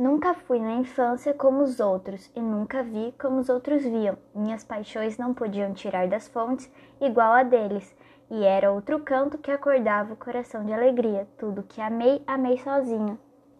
Nunca fui na infância como os outros, e nunca vi como os outros viam. Minhas paixões não podiam tirar das fontes igual a deles, e era outro canto que acordava o coração de alegria. Tudo que amei, amei sozinho.